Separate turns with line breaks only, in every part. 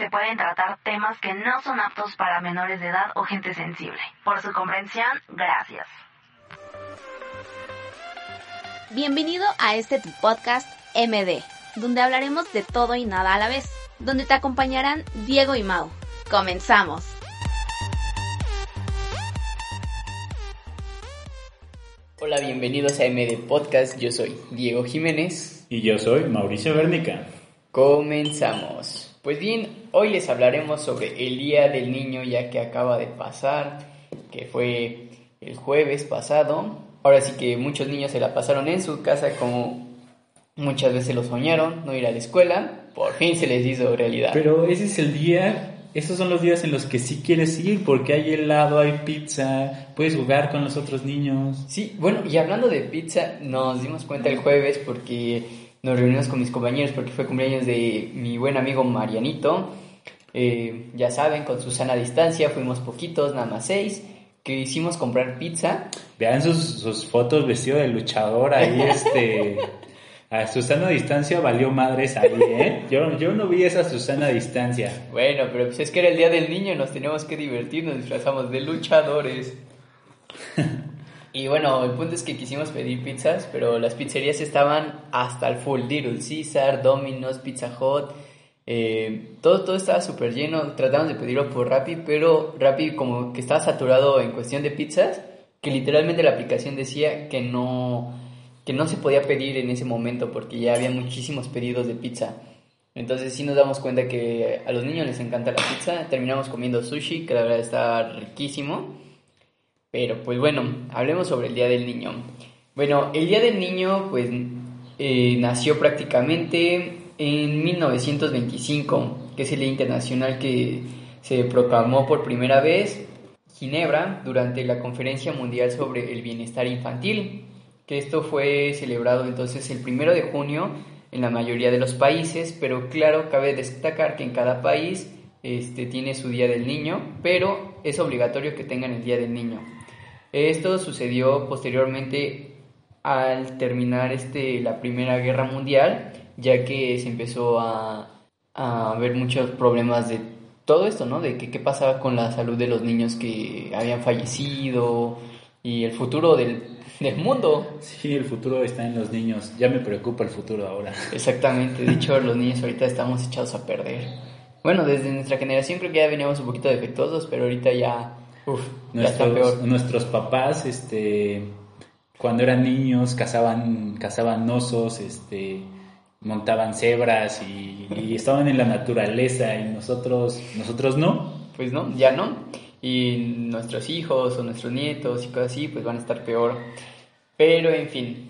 se pueden tratar temas que no son aptos para menores de edad o gente sensible. Por su comprensión, gracias.
Bienvenido a este tu podcast MD, donde hablaremos de todo y nada a la vez, donde te acompañarán Diego y Mau. Comenzamos.
Hola, bienvenidos a MD Podcast. Yo soy Diego Jiménez.
Y yo soy Mauricio Bernica.
Comenzamos. Pues bien, hoy les hablaremos sobre el Día del Niño ya que acaba de pasar, que fue el jueves pasado. Ahora sí que muchos niños se la pasaron en su casa como muchas veces lo soñaron, no ir a la escuela. Por fin se les hizo realidad.
Pero ese es el día esos son los días en los que sí quieres ir porque hay helado, hay pizza, puedes jugar con los otros niños.
Sí, bueno, y hablando de pizza, nos dimos cuenta el jueves porque nos reunimos con mis compañeros porque fue cumpleaños de mi buen amigo Marianito. Eh, ya saben, con Susana a distancia, fuimos poquitos, nada más seis, que hicimos comprar pizza.
Vean sus, sus fotos vestido de luchador ahí, este... A Susana a distancia valió madres ahí, ¿eh? Yo, yo no vi esa Susana a distancia.
Bueno, pero pues es que era el día del niño, nos teníamos que divertir, nos disfrazamos de luchadores. Y bueno, el punto es que quisimos pedir pizzas, pero las pizzerías estaban hasta el full. Little Caesar, Domino's, Pizza Hut, eh, todo, todo estaba súper lleno. Tratamos de pedirlo por Rappi, pero Rappi como que estaba saturado en cuestión de pizzas, que literalmente la aplicación decía que no que no se podía pedir en ese momento porque ya había muchísimos pedidos de pizza. Entonces sí nos damos cuenta que a los niños les encanta la pizza. Terminamos comiendo sushi, que la verdad está riquísimo. Pero pues bueno, hablemos sobre el Día del Niño. Bueno, el Día del Niño pues eh, nació prácticamente en 1925, que es el Día Internacional que se proclamó por primera vez Ginebra durante la Conferencia Mundial sobre el Bienestar Infantil que esto fue celebrado entonces el primero de junio en la mayoría de los países, pero claro, cabe destacar que en cada país este, tiene su Día del Niño, pero es obligatorio que tengan el Día del Niño. Esto sucedió posteriormente al terminar este, la Primera Guerra Mundial, ya que se empezó a, a ver muchos problemas de todo esto, ¿no? De que, qué pasaba con la salud de los niños que habían fallecido y el futuro del del mundo.
Sí, el futuro está en los niños. Ya me preocupa el futuro ahora.
Exactamente, dicho, los niños ahorita estamos echados a perder. Bueno, desde nuestra generación creo que ya veníamos un poquito defectuosos, pero ahorita ya, uf,
nuestros. Nuestros papás, este, cuando eran niños, cazaban, cazaban osos, este, montaban cebras y, y estaban en la naturaleza y nosotros, nosotros no.
Pues no, ya no y nuestros hijos o nuestros nietos y cosas así, pues van a estar peor. Pero en fin.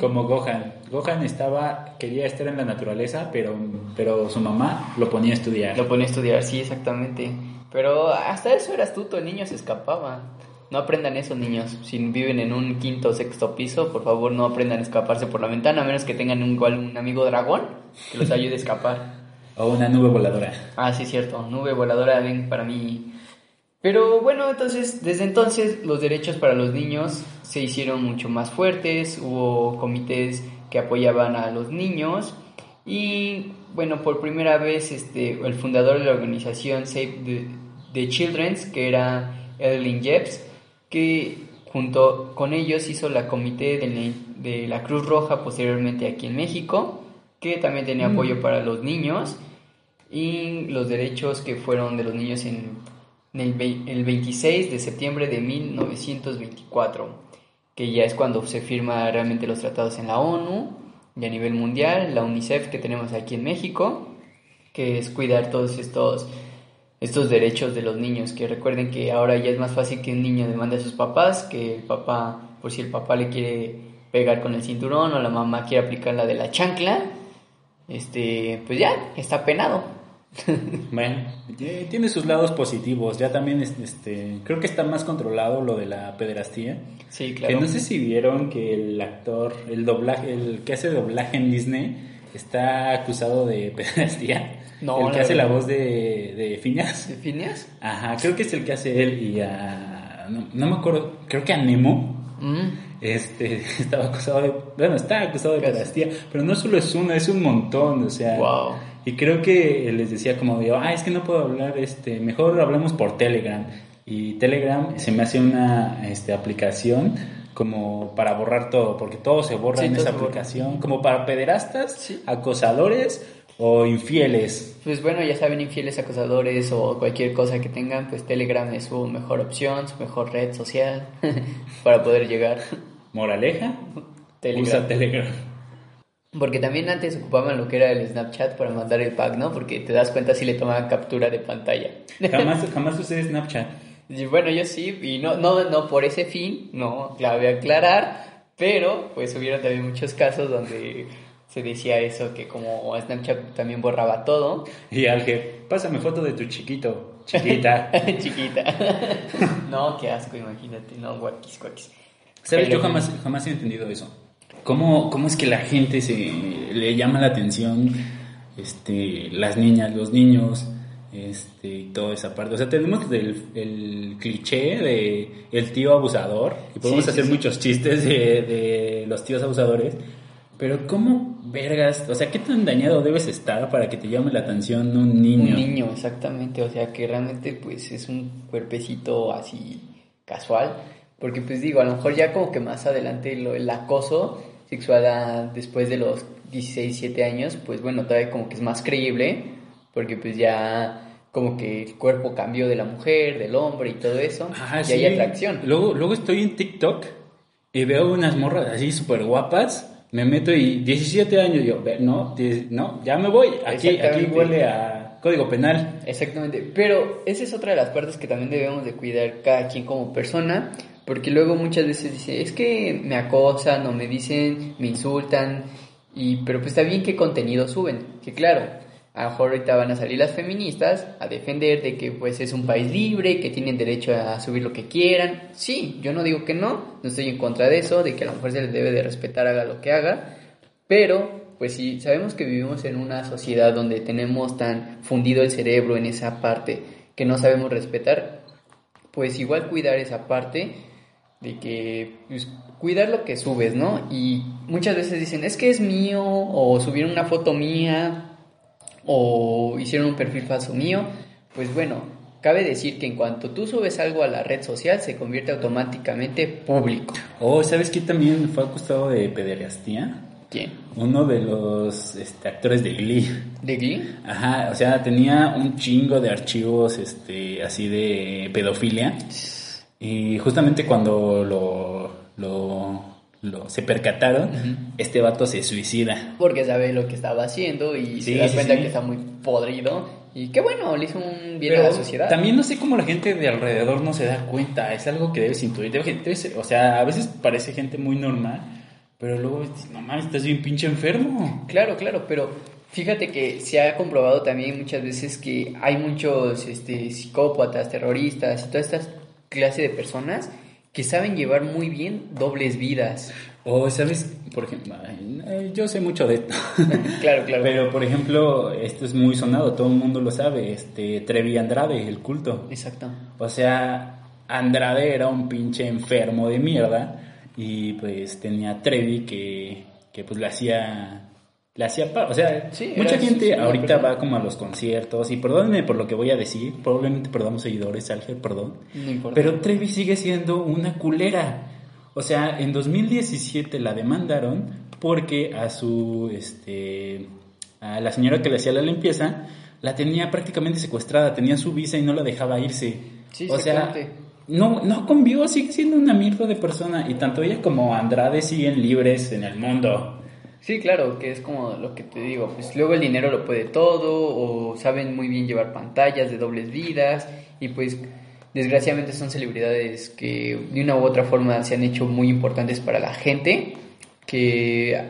Como Gohan. Gohan estaba, quería estar en la naturaleza, pero, pero su mamá lo ponía a estudiar.
Lo ponía a estudiar, sí, exactamente. Pero hasta eso era astuto, el niño se escapaba. No aprendan eso, niños. Si viven en un quinto o sexto piso, por favor no aprendan a escaparse por la ventana, a menos que tengan un, un amigo dragón que los ayude a escapar.
o una nube voladora.
Ah, sí, cierto. Nube voladora, ven para mí pero bueno, entonces, desde entonces los derechos para los niños se hicieron mucho más fuertes, hubo comités que apoyaban a los niños y bueno, por primera vez este, el fundador de la organización Save the, Children, que era Evelyn Jeffs, que junto con ellos hizo la comité de la, Cruz Roja posteriormente aquí en México, que también tenía mm. apoyo para los niños y los derechos que fueron de los niños en el 26 de septiembre de 1924, que ya es cuando se firma realmente los tratados en la ONU y a nivel mundial, la UNICEF que tenemos aquí en México, que es cuidar todos estos, estos derechos de los niños, que recuerden que ahora ya es más fácil que un niño demande a sus papás, que el papá, por si el papá le quiere pegar con el cinturón o la mamá quiere aplicar la de la chancla, este, pues ya, está penado.
bueno, tiene sus lados positivos. Ya también, este, creo que está más controlado lo de la pederastía.
Sí, claro.
Que no sé si vieron que el actor, el doblaje, el que hace doblaje en Disney, está acusado de pederastía. No, el que hace la voz de, de Phineas.
¿De Phineas?
Ajá, creo que es el que hace él y a... No, me acuerdo, creo que a Nemo. Mm. Este, estaba acusado de... Bueno, está acusado de pederastía, pero no solo es uno, es un montón, o sea...
Wow
Y creo que les decía como digo, ah, es que no puedo hablar, este, mejor hablemos por Telegram. Y Telegram se me hace una este, aplicación como para borrar todo, porque todo se borra
Sí,
en esa
borra.
aplicación, como para pederastas,
Sí.
acosadores o infieles.
Pues bueno, ya saben, infieles acosadores o cualquier cosa que tengan, pues Telegram es su mejor opción, su mejor red social para poder llegar.
Moraleja,
Telegram.
usa Telegram.
Porque también antes ocupaban lo que era el Snapchat para mandar el pack, ¿no? Porque te das cuenta si le tomaban captura de pantalla.
Jamás, jamás usé Snapchat.
Y bueno, yo sí, y no, no, no por ese fin, no, cabe aclarar, pero pues hubieron también muchos casos donde se decía eso, que como Snapchat también borraba todo,
Y al que, pásame foto de tu chiquito, chiquita.
chiquita. no, qué asco, imagínate, no, guaquis, guaquis.
¿Sabes? Yo jamás, jamás he entendido eso. ¿Cómo, ¿Cómo es que la gente se le llama la atención, este, las niñas, los niños, este, y toda esa parte? O sea, tenemos el, el cliché de el tío abusador, y podemos
Sí, sí,
hacer
sí.
muchos chistes de, de los tíos abusadores, pero ¿cómo vergas? O sea, ¿qué tan dañado debes estar para que te llame la atención un niño?
Un niño, exactamente, o sea que realmente pues es un cuerpecito así casual, porque pues digo, a lo mejor ya como que más adelante lo- el acoso sexual a- después de los 16, 17 años, pues bueno, todavía como que es más creíble, porque pues ya como que el cuerpo cambió de la mujer, del hombre y todo eso,
Ajá,
y
sí.
hay atracción.
Luego, luego estoy en TikTok y veo unas morras así súper guapas. Me meto y 17 años, yo, no, no, ya me voy. Aquí, aquí huele a código penal.
Exactamente, pero esa es otra de las partes que también debemos de cuidar cada quien como persona, porque luego muchas veces dice, es que me acosan o me dicen, me insultan, y pero pues está bien qué contenido suben, que claro, a lo mejor ahorita van a salir las feministas a defender de que pues es un país libre, que tienen derecho a subir lo que quieran, sí, yo no digo que no, no estoy en contra de eso, de que a la mujer se les debe de respetar haga lo que haga, pero, pues sí, sabemos que vivimos en una sociedad donde tenemos tan fundido el cerebro en esa parte que no sabemos respetar, pues igual cuidar esa parte de que, pues, cuidar lo que subes, ¿no? Y muchas veces dicen, es que es mío, o subieron una foto mía, o hicieron un perfil falso mío, pues bueno, cabe decir que en cuanto tú subes algo a la red social, se convierte automáticamente público.
Oh, ¿sabes qué también fue acusado de pederastía?
¿Quién?
Uno de los este, actores de Glee.
¿De Glee?
Ajá, o sea, tenía un chingo de archivos este, así de pedofilia. Y justamente cuando lo, lo, lo- se percataron, este vato se suicida.
Porque sabe lo que estaba haciendo y
Sí,
se da cuenta
sí.
que está muy podrido. Y qué bueno, le hizo un bien a la sociedad.
también no sé cómo la gente de alrededor no se da cuenta. Es algo que debes intuir. O sea, a veces parece gente muy normal, pero luego, dices, no mames, estás bien pinche enfermo.
Claro, claro, pero fíjate que se ha comprobado también muchas veces que hay muchos este, psicópatas, terroristas y toda esta clase de personas que saben llevar muy bien dobles vidas.
O, ¿sabes? Por ejemplo, yo sé mucho de esto.
claro, claro.
Pero, por ejemplo, esto es muy sonado, todo el mundo lo sabe, este Trevi Andrade, el culto.
Exacto.
O sea, Andrade era un pinche enfermo de mierda y pues tenía Trevi que, que pues le hacía... Le hacía pa- o sea,
Sí,
mucha
era
gente ahorita va como a los conciertos y perdónenme por lo que voy a decir, probablemente perdamos seguidores, Ángel, perdón.
No importa.
Pero Trevi sigue siendo una culera. O sea, en 2017 la demandaron porque a su, este, a la señora que le hacía la limpieza, la tenía prácticamente secuestrada, tenía su visa y no la dejaba irse.
Sí,
o sea, no, no convivo, sigue siendo una mierda de persona. Y tanto ella como Andrade siguen libres en el mundo.
Sí, claro, que es como lo que te digo, pues luego el dinero lo puede todo o saben muy bien llevar pantallas de dobles vidas y pues desgraciadamente son celebridades que de una u otra forma se han hecho muy importantes para la gente, que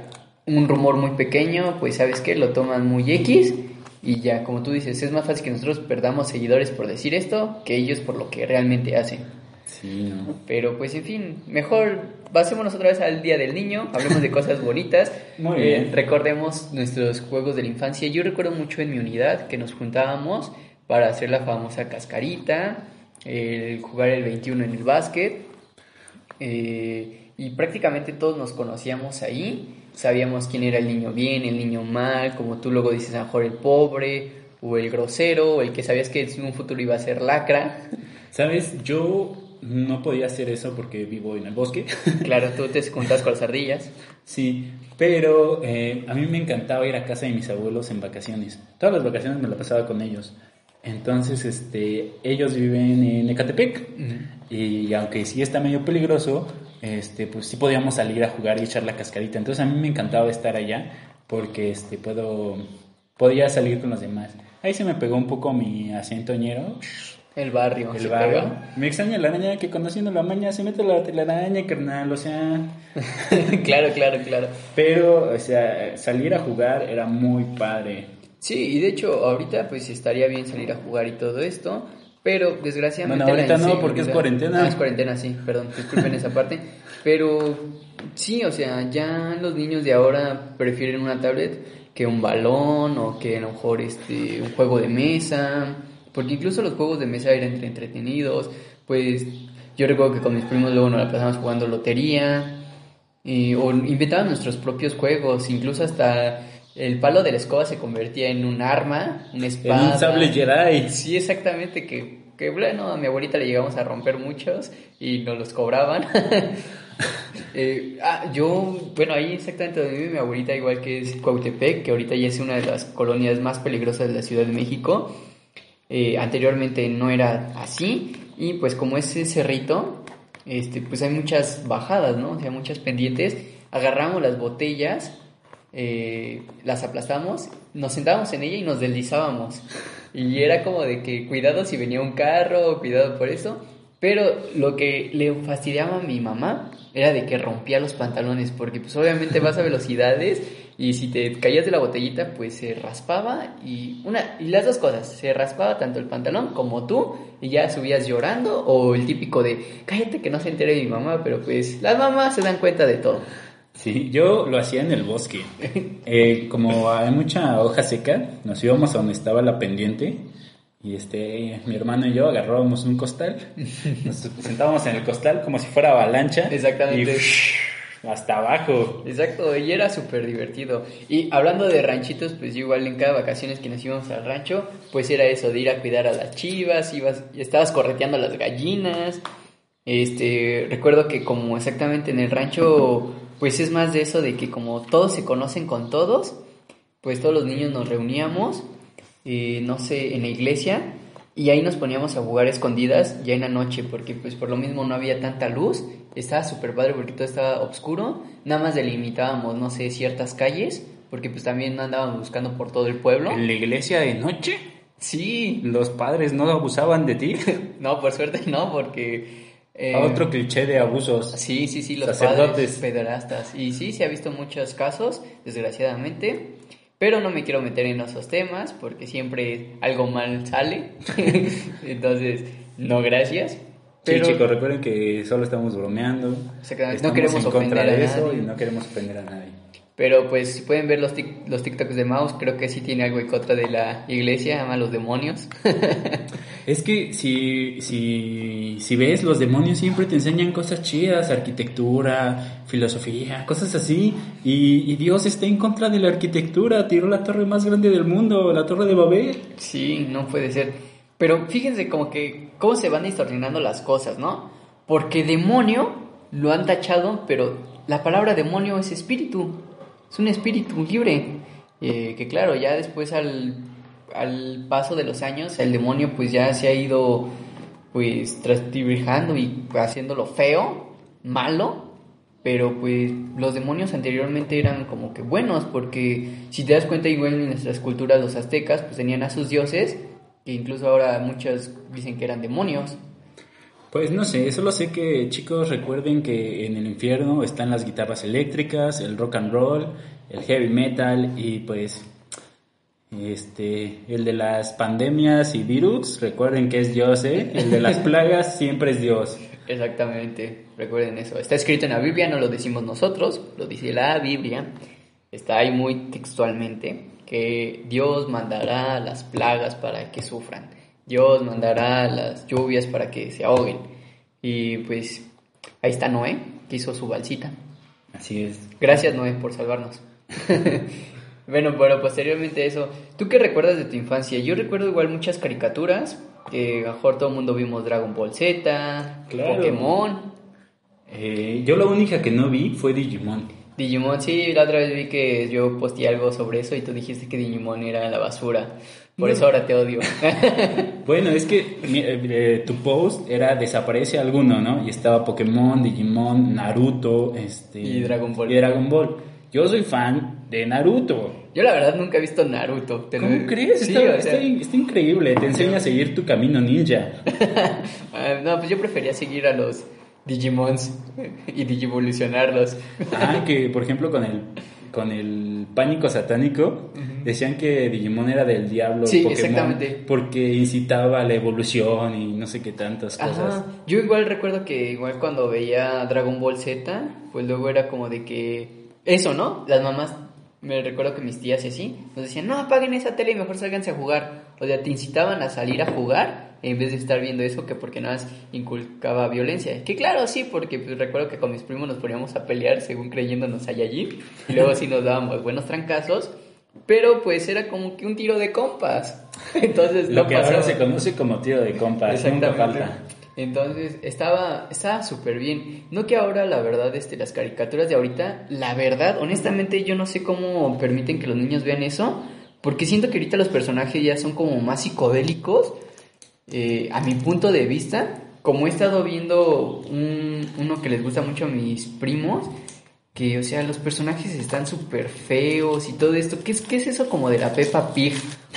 un rumor muy pequeño, pues sabes que lo toman muy X y ya como tú dices, es más fácil que nosotros perdamos seguidores por decir esto que ellos por lo que realmente hacen.
Sí, ¿no?
Pero pues en fin, mejor pasémonos otra vez al Día del Niño, hablemos de cosas bonitas.
Muy
Eh,
bien.
recordemos nuestros juegos de la infancia. Yo recuerdo mucho en mi unidad que nos juntábamos para hacer la famosa cascarita, el jugar el 21 en el básquet. eh, y prácticamente todos nos conocíamos ahí. sabíamos quién era el niño bien, el niño mal, como tú luego dices, a lo mejor el pobre, o el grosero, o el que sabías que en un futuro iba a ser lacra.
¿Sabes? Yo no podía hacer eso porque vivo en el bosque.
Claro, tú te juntas con las ardillas.
Sí, pero eh, a mí me encantaba ir a casa de mis abuelos en vacaciones. Todas las vacaciones me la pasaba con ellos. Entonces, este, ellos viven en Ecatepec y aunque sí está medio peligroso, este, pues sí podíamos salir a jugar y echar la cascarita. Entonces a mí me encantaba estar allá porque este, puedo, podía salir con los demás. Ahí se me pegó un poco mi acento ñero.
El barrio.
El barrio.
pega.
Me extraña la araña que conociendo la maña se mete la telaraña, carnal, o sea...
claro, claro, claro.
Pero, o sea, salir a jugar era muy padre.
Sí, y de hecho, ahorita pues estaría bien salir a jugar y todo esto, pero desgraciadamente.
Bueno, ahorita no, porque es cuarentena.
Ah, es cuarentena, sí, perdón, disculpen esa parte. Pero sí, o sea, ya los niños de ahora prefieren una tablet que un balón o que a lo mejor este, un juego de mesa, porque incluso los juegos de mesa eran entre- entretenidos. Pues yo recuerdo que con mis primos luego nos la pasamos jugando lotería. Y, o inventaban nuestros propios juegos, incluso hasta el palo de la escoba se convertía en un arma, una
En
espada.
un sable Jedi.
Sí, exactamente, que, que bueno, a mi abuelita le llegamos a romper muchos y nos los cobraban. Eh, ah, yo, bueno, ahí exactamente donde vive mi abuelita, igual que es Cuautepec, que ahorita ya es una de las colonias más peligrosas de la Ciudad de México. Eh, anteriormente no era así y pues como es ese cerrito, este, pues hay muchas bajadas, ¿no? O sea, muchas pendientes. Agarramos las botellas, eh, las aplastamos, nos sentábamos en ella y nos deslizábamos. Y era como de que cuidado si venía un carro, cuidado por eso. Pero lo que le fastidiaba a mi mamá era de que rompía los pantalones, porque pues obviamente vas a velocidades y si te caías de la botellita pues se raspaba y una y las dos cosas, se raspaba tanto el pantalón como tú y ya subías llorando o el típico de cállate que no se entere mi mamá, pero pues las mamás se dan cuenta de todo.
Sí, yo lo hacía en el bosque. Eh, como hay mucha hoja seca, nos íbamos a donde estaba la pendiente y este, mi hermano y yo agarrábamos un costal, nos sentábamos en el costal como si fuera avalancha.
Exactamente.
Y hasta abajo.
Exacto, y era súper divertido. Y hablando de ranchitos, pues yo igual en cada vacaciones que nos íbamos al rancho, pues era eso, de ir a cuidar a las chivas, ibas, estabas correteando a las gallinas. Este, recuerdo que como exactamente en el rancho, pues es más de eso de que como todos se conocen con todos, pues todos los niños nos reuníamos, eh, no sé, en la iglesia, y ahí nos poníamos a jugar escondidas ya en la noche, porque pues por lo mismo no había tanta luz, estaba súper padre porque todo estaba oscuro, nada más delimitábamos, no sé, ciertas calles, porque pues también andábamos buscando por todo el pueblo.
¿En la iglesia de noche?
Sí,
¿Los padres no abusaban de ti?
no, por suerte no, porque... eh,
Otro cliché de abusos.
Sí, sí, sí, los
Sacerdotes.
padres pederastas. Y sí, se ha visto muchos casos, desgraciadamente. Pero no me quiero meter en esos temas porque siempre algo mal sale. Entonces, no gracias. Pero,
Sí, chicos, recuerden que solo estamos bromeando.
Exactamente, no queremos
en contra
ofender a
de eso
nadie.
y no queremos ofender a nadie.
pero pues si pueden ver los, tic- los TikToks de Mouse, creo que sí tiene algo en contra de la iglesia, ama a los demonios.
Es que si, si, si ves, los demonios siempre te enseñan cosas chidas, arquitectura, filosofía, cosas así. Y, Dios está en contra de la arquitectura, tiró la torre más grande del mundo, la torre de Babel.
Sí, no puede ser. Pero fíjense como que cómo se van distorsionando las cosas, ¿no? Porque demonio lo han tachado, pero la palabra demonio es espíritu. Es un espíritu libre. Eh, que claro, ya después al, al paso de los años, el demonio pues ya se ha ido pues transdibujando y haciéndolo feo, malo. Pero pues los demonios anteriormente eran como que buenos, porque si te das cuenta igual en nuestras culturas los aztecas pues tenían a sus dioses, que incluso ahora muchos dicen que eran demonios.
Pues no sé, solo sé que chicos recuerden que en el infierno están las guitarras eléctricas, el rock and roll, el heavy metal y pues este el de las pandemias y virus, recuerden que es Dios, ¿eh? El de las plagas siempre es Dios.
Exactamente, recuerden eso. Está escrito en la Biblia, no lo decimos nosotros, lo dice la Biblia. Está ahí muy textualmente que Dios mandará las plagas para que sufran. Dios mandará las lluvias para que se ahoguen. Y pues ahí está Noé, que hizo su balsita.
Así es.
Gracias, Noé, por salvarnos. bueno, pero posteriormente a eso, ¿tú qué recuerdas de tu infancia? Yo recuerdo igual muchas caricaturas, que a lo mejor todo el mundo vimos Dragon Ball Z,
Claro.
Pokémon.
Eh, yo la única que no vi fue Digimon.
Digimon, sí, la otra vez vi que yo posteé algo sobre eso y tú dijiste que Digimon era la basura. Por
No.
eso ahora te odio.
Bueno, es que eh, eh, tu post era desaparece alguno, ¿no? Y estaba Pokémon, Digimon, Naruto, este
Y Dragon Ball.
Y Dragon Ball. Yo soy fan de Naruto.
yo la verdad nunca he visto Naruto. te
¿Cómo crees?
Sí,
está,
o sea,
está in- está increíble. Te enseña a seguir tu camino ninja.
ah, no, pues yo prefería seguir a los Digimons y digivolucionarlos.
Ah, que por ejemplo con el con el pánico satánico decían que Digimon era del diablo
Sí,
Pokémon
exactamente.
porque incitaba a la evolución y no sé qué tantas cosas.
Yo igual recuerdo que igual cuando veía Dragon Ball Z, pues luego era como de que eso, ¿no? Las mamás, me recuerdo que mis tías y así, nos decían, no, apaguen esa tele y mejor sálganse a jugar. O sea, te incitaban a salir a jugar en vez de estar viendo eso que porque nada más inculcaba violencia. Que claro, sí, porque pues, recuerdo que con mis primos nos poníamos a pelear según creyéndonos Saiyajin y luego sí nos dábamos buenos trancazos. Pero pues era como que un tiro de compas. Entonces
Lo
no
que ahora
pasaba.
se conoce como tiro de compas, nunca falta.
Entonces, estaba estaba súper bien. No que ahora, la verdad, este, las caricaturas de ahorita, la verdad, honestamente, yo no sé cómo permiten que los niños vean eso, porque siento que ahorita los personajes ya son como más psicodélicos, eh, a mi punto de vista. Como he estado viendo un- uno que les gusta mucho a mis primos, que, o sea, los personajes están súper feos y todo esto. ¿Qué es, ¿Qué es eso como de la Peppa Pig?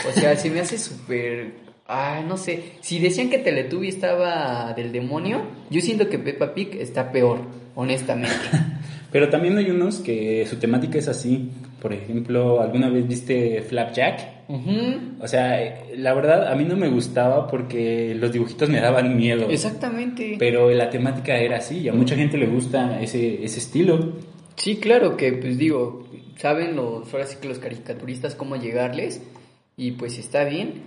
O sea, se me hace súper... Ah, no sé. Si decían que Teletubby estaba del demonio, yo siento que Peppa Pig está peor, honestamente.
Pero también hay unos que su temática es así. Por ejemplo, ¿alguna vez viste Flapjack?
Ujú.
O sea, la verdad a mí no me gustaba porque los dibujitos me daban miedo.
Exactamente.
Pero la temática era así y a mucha gente le gusta ese, ese estilo.
Sí, claro que, pues digo, saben los, ahora sí que los caricaturistas cómo llegarles y pues está bien,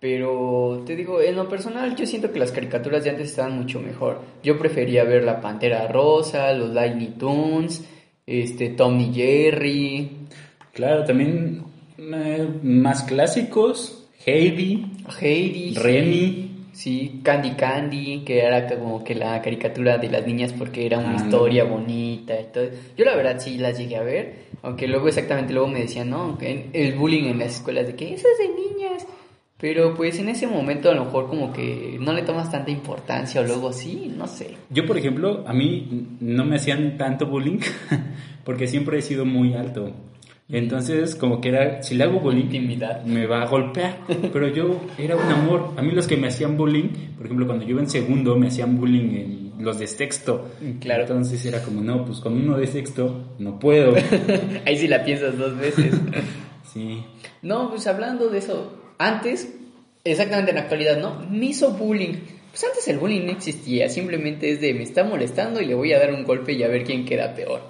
pero te digo, en lo personal yo siento que las caricaturas de antes estaban mucho mejor. Yo prefería ver La Pantera Rosa, los Lightning Tunes, este, Tom y Jerry,
Claro, también eh, más clásicos, Heidi,
Heidi.
Remy.
Sí, Candy Candy, que era como que la caricatura de las niñas porque era una
Ah,
historia bonita y todo. Yo la verdad sí las llegué a ver, aunque luego exactamente luego me decían, no, el bullying en las escuelas de que eso es de niñas. Pero pues en ese momento a lo mejor como que no le tomas tanta importancia o luego sí, no sé.
Yo, por ejemplo, a mí no me hacían tanto bullying porque siempre he sido muy alto. Entonces, como que era, si le hago bullying,
Intimidad.
me va a golpear. Pero yo era un amor. A mí los que me hacían bullying, por ejemplo, cuando yo iba en segundo, me hacían bullying en los de sexto.
Claro.
Entonces era como, no, pues con uno de sexto no puedo.
Ahí sí la piensas dos veces.
Sí.
No, pues hablando de eso, antes, exactamente en la actualidad, ¿no? Me hizo bullying. Pues antes el bullying no existía, simplemente es de me está molestando y le voy a dar un golpe y a ver quién queda peor.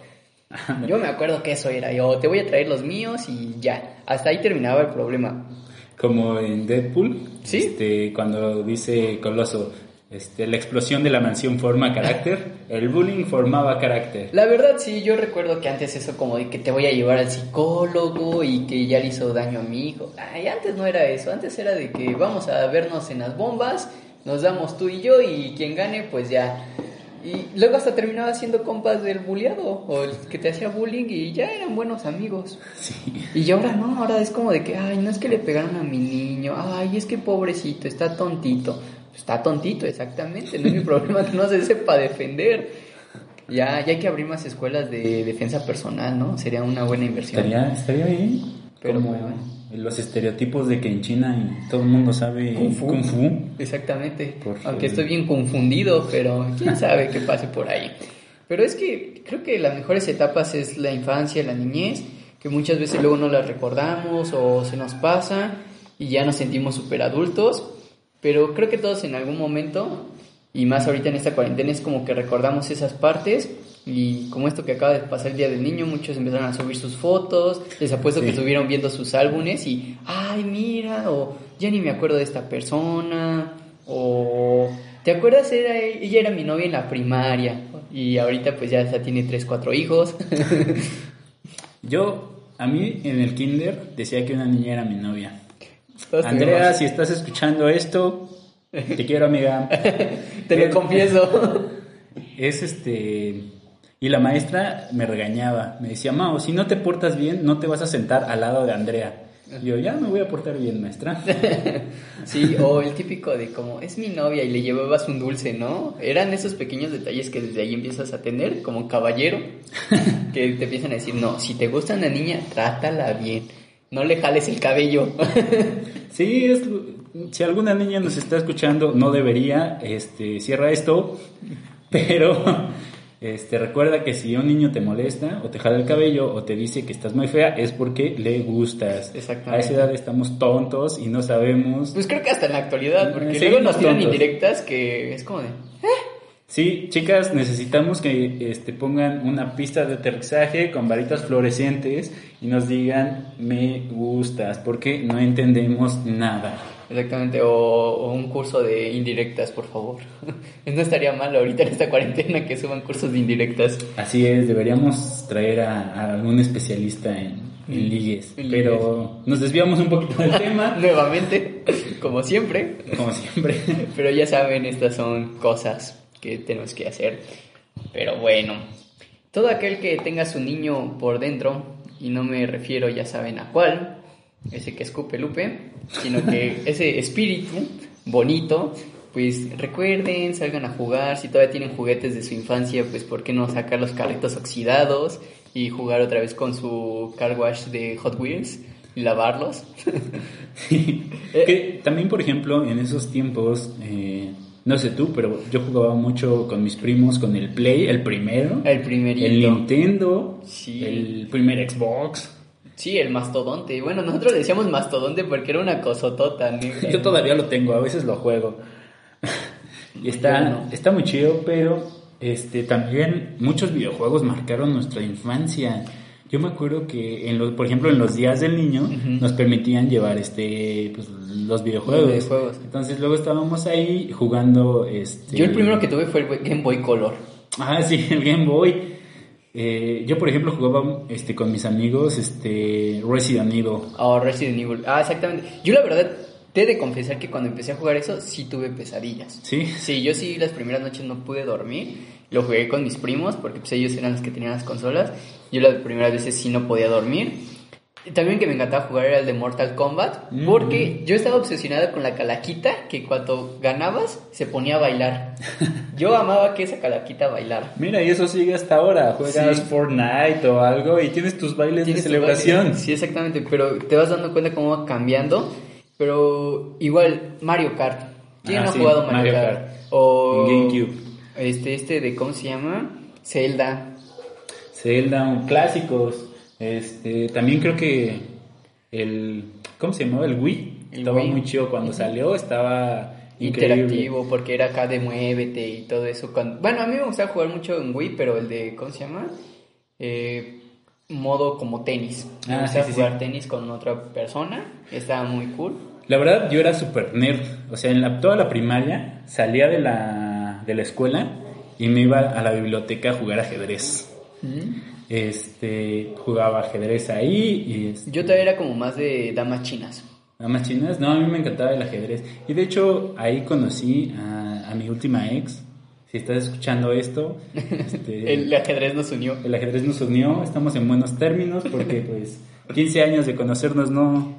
Yo me acuerdo que eso era yo, te voy a traer los míos y ya. Hasta ahí terminaba el problema.
Como en Deadpool,
Sí.
este, cuando dice Coloso, este, la explosión de la mansión forma carácter, el bullying formaba carácter.
La verdad sí, yo recuerdo que antes eso como de que te voy a llevar al psicólogo y que ya le hizo daño a mi hijo. Ay, antes no era eso, antes era de que vamos a vernos en las bombas, nos damos tú y yo y quien gane pues ya. Y luego hasta terminaba siendo compas del bulleado o el que te hacía bullying y ya eran buenos amigos. Y ahora no, ahora es como de que, ay, no es que le pegaron a mi niño, ay, es que pobrecito, está tontito. Está tontito, exactamente, no es mi problema que no se sepa defender. Ya, ya hay que abrir más escuelas de defensa personal, ¿no? Sería una buena inversión.
Estaría, estaría bien.
Pero
como
bueno.
los estereotipos de que en China y todo el mundo sabe
Kung fu.
kung fu.
Exactamente.
Por.
Aunque estoy bien confundido, pero quién sabe qué pase por ahí. Pero es que creo que las mejores etapas es la infancia, la niñez, que muchas veces luego no las recordamos o se nos pasa y ya nos sentimos súper adultos. Pero creo que todos en algún momento, y más ahorita en esta cuarentena, es como que recordamos esas partes. Y como esto que acaba de pasar el Día del Niño, muchos empezaron a subir sus fotos, les apuesto que estuvieron viendo sus álbumes y, ay, mira, o ya ni me acuerdo de esta persona, o ¿te acuerdas? Era, ella era mi novia en la primaria, Y ahorita pues ya, ya tiene tres, cuatro hijos.
Yo, a mí en el kinder decía que una niña era mi novia. Andrea, si estás escuchando esto, te quiero amiga.
Te lo confieso.
Es este... Y la maestra me regañaba, me decía, Mao, si no te portas bien, no te vas a sentar al lado de Andrea. Y yo, ya me voy a portar bien, maestra.
Sí, o el típico de como, es mi novia y le llevabas un dulce, ¿no? Eran esos pequeños detalles que desde ahí empiezas a tener como caballero, que te empiezan a decir, no, si te gusta una niña, trátala bien, no le jales el cabello.
Sí, es, si alguna niña nos está escuchando, no debería, este, cierra esto, pero este, recuerda que si un niño te molesta o te jala el cabello o te dice que estás muy fea, es porque le gustas.
Exactamente.
A esa edad estamos tontos y no sabemos.
Pues creo que hasta en la actualidad, porque
Sí,
luego nos tiran indirectas que es como de,
Sí, chicas, necesitamos que este, pongan una pista de aterrizaje con varitas fluorescentes y nos digan me gustas, porque no entendemos nada.
Exactamente, o, o un curso de indirectas, por favor. No estaría mal ahorita en esta cuarentena que suban cursos de indirectas.
Así es, deberíamos traer a, a algún especialista en, en ligues,
En
pero nos desviamos un poquito del tema,
Nuevamente, como siempre.
como siempre.
Pero ya saben, estas son cosas que tenemos que hacer. Pero bueno, todo aquel que tenga su niño por dentro, y no me refiero, ya saben a cuál, ese que escupe Lupe, sino que ese espíritu bonito, pues recuerden, salgan a jugar, si todavía tienen juguetes de su infancia, pues por qué no sacar los carritos oxidados y jugar otra vez con su car wash de Hot Wheels y lavarlos.
Que también, por ejemplo, en esos tiempos, eh, no sé tú, pero yo jugaba mucho con mis primos con el Play, el primero,
El primerito.
el Nintendo,
Sí.
el primer Xbox.
Sí, el mastodonte. Bueno, nosotros le decíamos mastodonte porque era una cosotota negra.
Yo todavía lo tengo, a veces lo juego. y está, está muy chido, pero este también muchos videojuegos marcaron nuestra infancia. Yo me acuerdo que, en los, por ejemplo, en los días del niño nos permitían llevar este pues, los videojuegos.
Los videojuegos.
Entonces luego estábamos ahí jugando. Este...
Yo el primero que tuve fue el Game Boy Color.
Ah, sí, el Game Boy. Eh, yo, por ejemplo, jugaba este, con mis amigos este, Resident Evil.
O Resident Evil. Ah, exactamente. Yo la verdad, te he de confesar que cuando empecé a jugar eso, sí tuve pesadillas.
¿Sí?
Sí, yo sí las primeras noches no pude dormir. Lo jugué con mis primos porque pues ellos eran los que tenían las consolas. Yo las primeras veces sí no podía dormir. Y También que me encantaba jugar era el de Mortal Kombat
Mm.
porque yo estaba obsesionado con la calaquita que cuando ganabas se ponía a bailar. Yo amaba que esa calaquita bailara.
Mira, y eso sigue hasta ahora. Juegas
Sí.
Fortnite o algo y tienes tus bailes
Tienes
de celebración.
baile. Sí, exactamente, pero te vas dando cuenta cómo va cambiando. Pero igual, Mario Kart. ¿Quién
Ah,
no ha
sí,
jugado Mario,
Mario
Kart?
Kart.
O
GameCube.
Este, este de, ¿cómo se llama? Zelda.
Zelda, clásicos. Este, también creo que el ¿cómo se llamaba? El Wii.
El
estaba
Wii.
muy chido cuando salió, estaba increíble.
Interactivo, porque era acá de muévete y todo eso. Cuando- Bueno, a mí me gustaba jugar mucho en Wii, pero el de, ¿cómo se llama? Eh, modo como tenis. Me
Ah,
gustaba
sí,
jugar
sí.
tenis con otra persona. Estaba muy cool.
La verdad, yo era super nerd. O sea, en la, toda la primaria salía de la, de la escuela y me iba a la biblioteca a jugar ajedrez. Este, jugaba ajedrez ahí y este,
Yo todavía era como más de damas chinas.
Damas chinas, no, a mí me encantaba el ajedrez. Y de hecho, ahí conocí a, a mi última ex. Si estás escuchando esto, este,
El ajedrez nos unió.
el ajedrez nos unió, estamos en buenos términos porque pues 15 años de conocernos no,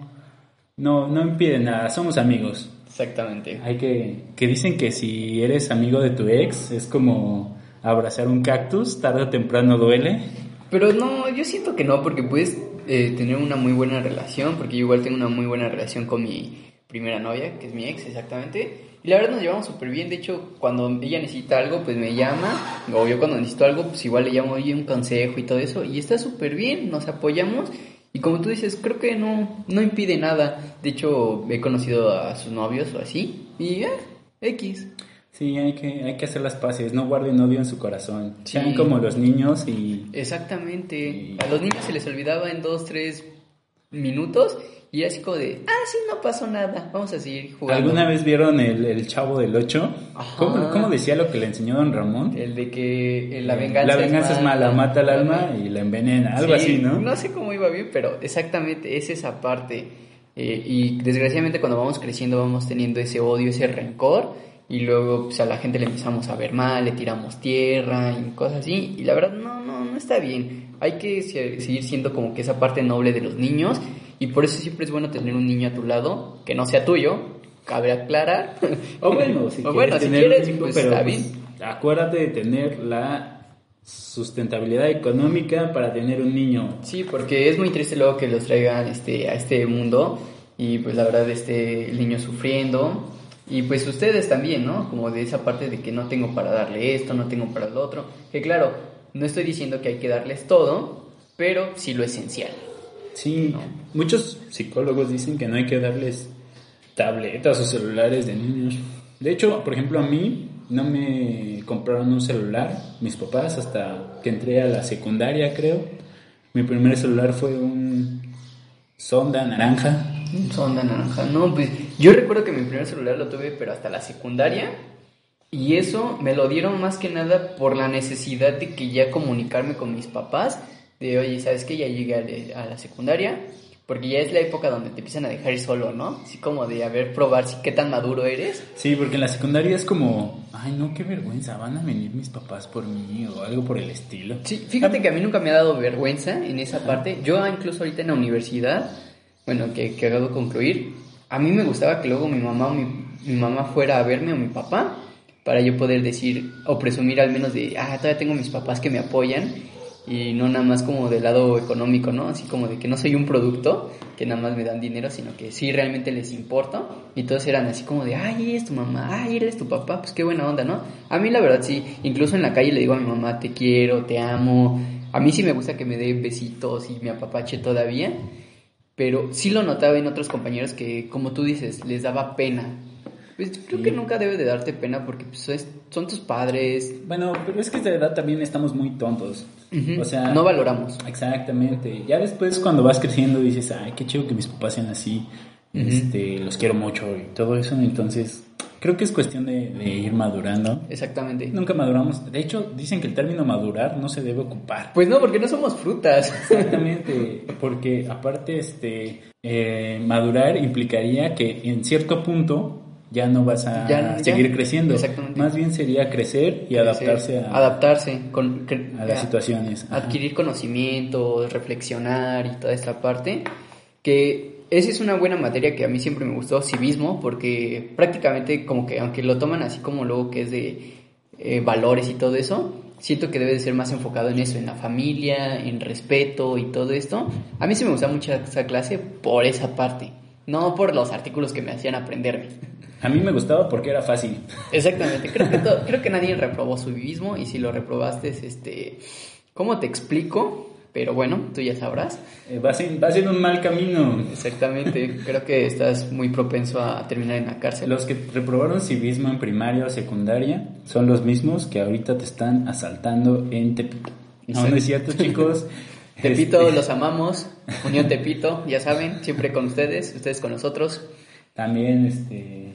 no, no impide nada, somos amigos.
Exactamente.
Hay que, que dicen que si eres amigo de tu ex es como abrazar un cactus, tarde o temprano duele.
Pero no, yo siento que no, porque puedes eh, tener una muy buena relación, porque yo igual tengo una muy buena relación con mi primera novia, que es mi ex, exactamente. Y la verdad nos llevamos súper bien, de hecho, cuando ella necesita algo, pues me llama, o yo cuando necesito algo, pues igual le llamo, oye, un consejo y todo eso, y está súper bien, nos apoyamos, y como tú dices, creo que no, no impide nada. De hecho, he conocido a sus novios o así, y eh, X.
Sí, hay que, hay que hacer las paces, no guarden odio en su corazón.
Sí.
Sean como los niños y
Exactamente. A los niños se les olvidaba en dos, tres minutos Y así como de, ah, sí, no pasó nada, vamos a seguir jugando.
¿Alguna vez vieron el, el Chavo del Ocho?
Ajá.
¿Cómo, cómo decía lo que le enseñó don Ramón?
El de que eh, la venganza,
La venganza es mala, mata al alma y la envenena, algo
Sí,
así, ¿no?
No sé cómo iba bien, pero exactamente es esa parte. Eh, y desgraciadamente cuando vamos creciendo vamos teniendo ese odio, ese rencor. Y luego pues, a la gente le empezamos a ver mal, le tiramos tierra y cosas así. Y la verdad no, no, no está bien. Hay que se- seguir siendo como que esa parte noble de los niños. Y por eso siempre es bueno tener un niño a tu lado, que no sea tuyo, cabe aclarar.
O bueno, si
O
quieres
bueno, si quieres,
hijo,
pues,
pero
está
pues,
bien.
acuérdate de tener la sustentabilidad económica para tener un niño.
Sí, porque es muy triste luego que los traigan este, a este mundo y pues la verdad este el niño sufriendo y pues ustedes también, ¿no? Como de esa parte de que no tengo para darle esto, no tengo para lo otro. Que claro, no estoy diciendo que hay que darles todo, pero sí lo esencial.
Sí,
No.
muchos psicólogos dicen que no hay que darles tabletas o celulares de niños. De hecho, por ejemplo, a mí no me compraron un celular, mis papás, hasta que entré a la secundaria, creo. Mi primer celular fue un Sonda naranja.
Un Sonda naranja. No, pues yo recuerdo que mi primer celular lo tuve, pero hasta la secundaria. Y eso me lo dieron más que nada por la necesidad de que ya comunicarme con mis papás. De, oye, ¿sabes qué? Ya llegué a, la secundaria. Porque ya es la época donde te empiezan a dejar ir solo, ¿no? Así como de, a ver, probar si qué tan maduro eres.
Sí, porque en la secundaria es como, ay, no, qué vergüenza, van a venir mis papás por mí o algo por el estilo.
Sí, fíjate que a mí nunca me ha dado vergüenza en esa parte. Yo incluso ahorita en la universidad, bueno, que, que acabo de concluir, a mí me gustaba que luego mi mamá o mi, mi mamá fuera a verme o mi papá para yo poder decir o presumir al menos de, ah, todavía tengo mis papás que me apoyan y no nada más como del lado económico, ¿no? Así como de que no soy un producto que nada más me dan dinero, sino que sí realmente les importa y todos eran así como de, ay, eres tu mamá, ay, eres tu papá, pues qué buena onda, ¿no? A mí la verdad sí, incluso en la calle le digo a mi mamá, te quiero, te amo, a mí sí me gusta que me dé besitos y me apapache todavía, pero sí lo notaba en otros compañeros que, como tú dices, les daba pena. Pues creo que nunca debe de darte pena porque pues, es- son tus padres.
Bueno, pero es que esta edad también estamos muy tontos. O sea,
no valoramos.
Exactamente. Ya después cuando vas creciendo dices, ay, qué chido que mis papás sean así. Este, los quiero mucho y todo eso. Entonces, creo que es cuestión de, de ir madurando.
Exactamente.
Nunca maduramos. De hecho, dicen que el término madurar no se debe ocupar.
Pues no, porque no somos frutas.
Exactamente, porque aparte, este, eh, madurar implicaría que en cierto punto ya no vas a
Ya- ya.
seguir creciendo.
Exactamente.
Más bien sería crecer y adaptarse a,
adaptarse con, cre-
a las situaciones. Ajá.
adquirir conocimientos, reflexionar y toda esta parte, que esa es una buena materia que a mí siempre me gustó, civismo, porque prácticamente como que aunque lo toman así como luego que es de eh, valores y todo eso, siento que debe de ser más enfocado en eso, en la familia, en respeto y todo esto. A mí sí me gusta mucho esa clase por esa parte, no por los artículos que me hacían aprenderme.
A mí me gustaba porque era fácil.
Exactamente, creo que, creo que nadie reprobó su vivismo y si lo reprobaste, este, ¿cómo te explico? Pero bueno, tú ya sabrás.
Eh, vas, en, vas en un mal camino.
Exactamente, creo que estás muy propenso a terminar en la cárcel.
Los que reprobaron civismo en primaria o secundaria son los mismos que ahorita te están asaltando en Tepito. No, no es cierto, chicos.
Tepito,
Este,
los amamos. Unión Tepito, ya saben, siempre con ustedes, ustedes con nosotros.
También, este...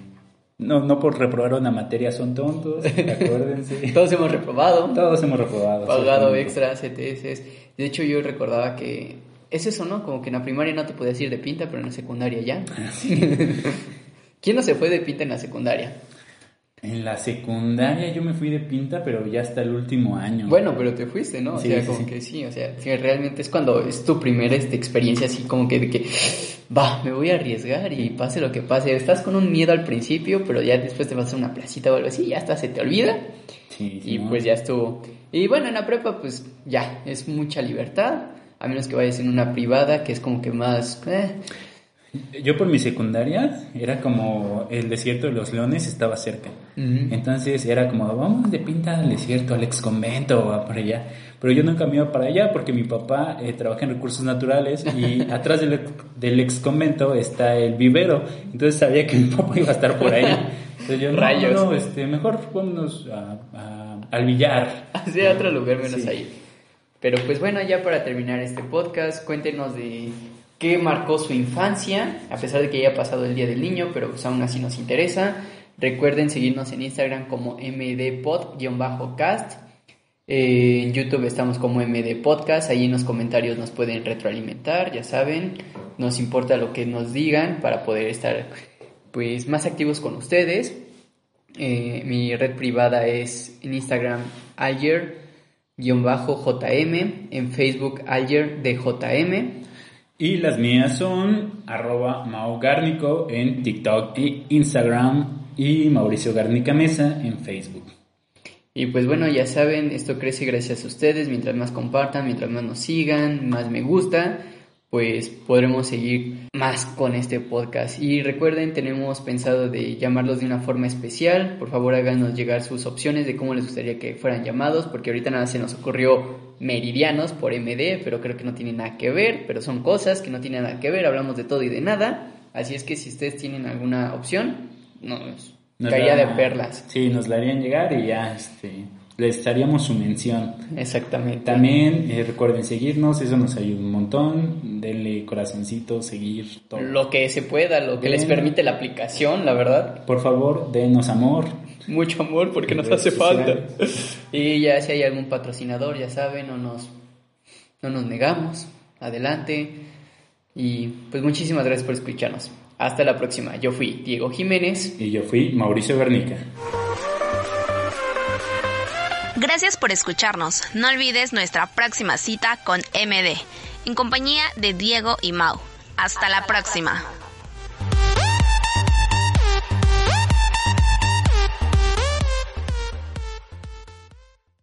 No, no por reprobar una materia son tontos, acuérdense.
Todos hemos reprobado,
Todos hemos reprobado.
pagado extras, CTS. De hecho, yo recordaba que es eso, ¿no? Como que en la primaria no te podías ir de pinta, pero en la secundaria ya. ¿Quién no se fue de pinta en la secundaria?
En la secundaria yo me fui de pinta, pero ya hasta el último año.
Bueno, pero te fuiste, ¿no? O
Sí,
sea,
sí,
como
sí.
que sí, o sea, realmente es cuando es tu primera este, experiencia así como que de que, va, me voy a arriesgar y pase lo que pase. Estás con un miedo al principio, pero ya después te vas a una placita o algo así, ya hasta se te olvida
Sí, sí,
y
¿no?
pues ya estuvo. Y bueno, en la prepa pues ya, es mucha libertad, a menos que vayas en una privada que es como que más... eh,
Yo por mi secundaria era como el desierto de los leones estaba cerca.
Ujú.
Entonces era como, vamos de pinta al desierto, al ex convento para allá. Pero yo nunca me iba para allá porque mi papá eh, trabaja en recursos naturales y atrás del, del ex convento está el vivero. Entonces sabía que mi papá iba a estar por ahí. Entonces yo, no,
Rayos.
no, este, mejor vámonos a- a- al billar.
hacia otro lugar menos
Sí.
ahí. Pero pues bueno, ya para terminar este podcast, cuéntenos de qué marcó su infancia, a pesar de que ya ha pasado el Día del Niño, pero pues aún así nos interesa. Recuerden seguirnos en Instagram como mdpod-cast. Eh, en YouTube estamos como MD Podcast, ahí en los comentarios nos pueden retroalimentar, ya saben, nos importa lo que nos digan para poder estar pues más activos con ustedes. Eh, mi red privada es en Instagram Alger-JM, en Facebook Alger de JM.
Y las mías son arroba Mao en TikTok e Instagram y Mauricio Garnica Mesa en Facebook.
Y pues bueno, ya saben, esto crece gracias a ustedes, mientras más compartan, mientras más nos sigan, más me gusta, pues podremos seguir más con este podcast. Y recuerden, tenemos pensado de llamarlos de una forma especial, por favor háganos llegar sus opciones de cómo les gustaría que fueran llamados, porque ahorita nada se nos ocurrió meridianos por MD, pero creo que no tiene nada que ver, pero son cosas que no tienen nada que ver, hablamos de todo y de nada, así es que si ustedes tienen alguna opción, nos caía de perlas.
Sí, nos la harían llegar y ya este, les daríamos su mención.
Exactamente.
También eh, recuerden seguirnos, eso nos ayuda un montón. Denle corazoncito, seguir
todo. Lo que se pueda, lo que les permite la aplicación, la verdad.
Por favor, denos amor.
Mucho amor porque nos hace falta. Y ya si hay algún patrocinador, ya saben, no nos, no nos negamos. Adelante. Y pues muchísimas gracias por escucharnos. Hasta la próxima. Yo fui Diego Jiménez.
Y yo fui Mauricio Bernica.
Gracias por escucharnos. No olvides nuestra próxima cita con MD, en compañía de Diego y Mau. Hasta la próxima.